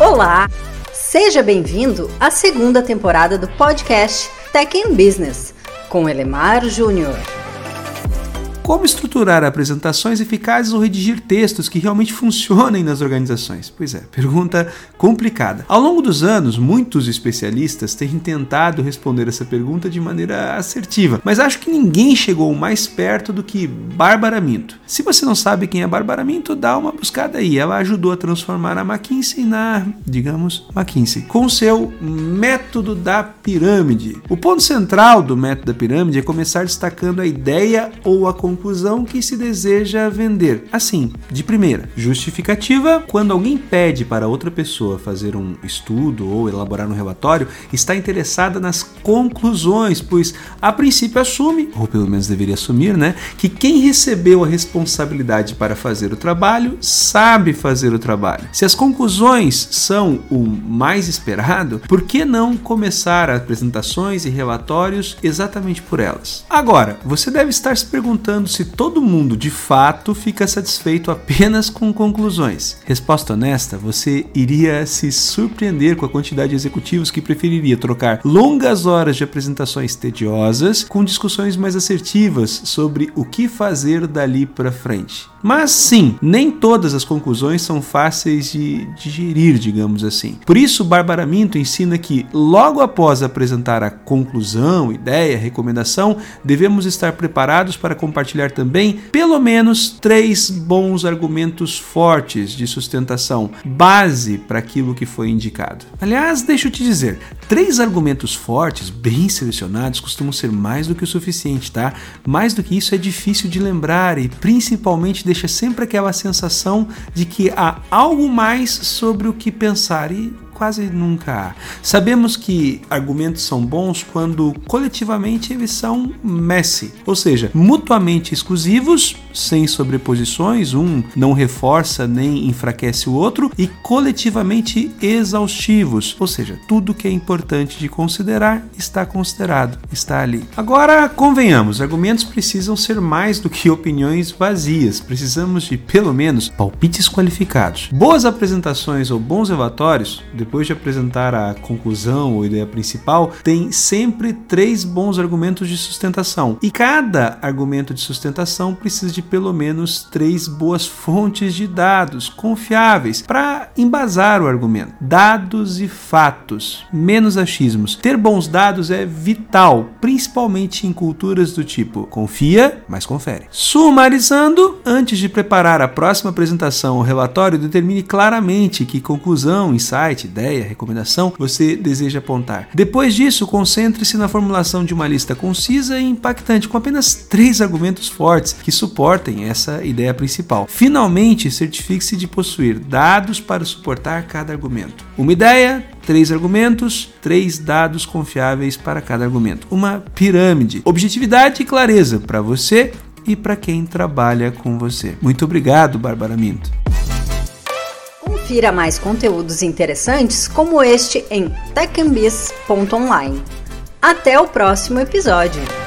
Olá! Seja bem-vindo à segunda temporada do podcast Tech in Business com Elemar Júnior. Como estruturar apresentações eficazes ou redigir textos que realmente funcionem nas organizações? Pois é, pergunta complicada. Ao longo dos anos, muitos especialistas têm tentado responder essa pergunta de maneira assertiva, mas acho que ninguém chegou mais perto do que Bárbara Minto. Se você não sabe quem é Bárbara Minto, dá uma buscada aí. Ela ajudou a transformar a McKinsey na, digamos, McKinsey, com seu método da pirâmide. O ponto central do método da pirâmide é começar destacando a ideia ou a conclusão que se deseja vender. Assim, de primeira, justificativa quando alguém pede para outra pessoa fazer um estudo ou elaborar um relatório, está interessada nas conclusões, pois a princípio assume, ou pelo menos deveria assumir, né, que quem recebeu a responsabilidade para fazer o trabalho sabe fazer o trabalho. Se as conclusões são o mais esperado, por que não começar apresentações e relatórios exatamente por elas? Agora, você deve estar se perguntando perguntando se todo mundo de fato fica satisfeito apenas com conclusões. Resposta honesta: você iria se surpreender com a quantidade de executivos que preferiria trocar longas horas de apresentações tediosas com discussões mais assertivas sobre o que fazer dali para frente. Mas sim, nem todas as conclusões são fáceis de digerir, digamos assim. Por isso, Bárbara Minto ensina que, logo após apresentar a conclusão, ideia, recomendação, devemos estar preparados para compartilhar também pelo menos três bons argumentos fortes de sustentação, base para aquilo que foi indicado. Aliás, deixa eu te dizer, três argumentos fortes, bem selecionados, costumam ser mais do que o suficiente, tá? Mais do que isso é difícil de lembrar e principalmente deixa sempre aquela sensação de que há algo mais sobre o que pensar e quase nunca há. Sabemos que argumentos são bons quando coletivamente eles são messy, ou seja, mutuamente exclusivos, sem sobreposições, um não reforça nem enfraquece o outro, e coletivamente exaustivos, ou seja, tudo que é importante de considerar está considerado, está ali. Agora, convenhamos, argumentos precisam ser mais do que opiniões vazias, precisamos de pelo menos palpites qualificados. Boas apresentações ou bons relatórios, depois de apresentar a conclusão ou ideia principal, tem sempre três bons argumentos de sustentação. E cada argumento de sustentação precisa de pelo menos três boas fontes de dados confiáveis para embasar o argumento. Dados e fatos, menos achismos. Ter bons dados é vital, principalmente em culturas do tipo confia, mas confere. Sumarizando, antes de preparar a próxima apresentação ou relatório, determine claramente que conclusão, insight, ideia, recomendação você deseja apontar. Depois disso, concentre-se na formulação de uma lista concisa e impactante com apenas três argumentos fortes que suportem essa ideia principal. Finalmente, certifique-se de possuir dados para suportar cada argumento. Uma ideia, três argumentos, três dados confiáveis para cada argumento. Uma pirâmide. Objetividade e clareza para você e para quem trabalha com você. Muito obrigado, Bárbara Minto. Confira mais conteúdos interessantes como este em techambis.online. Até o próximo episódio!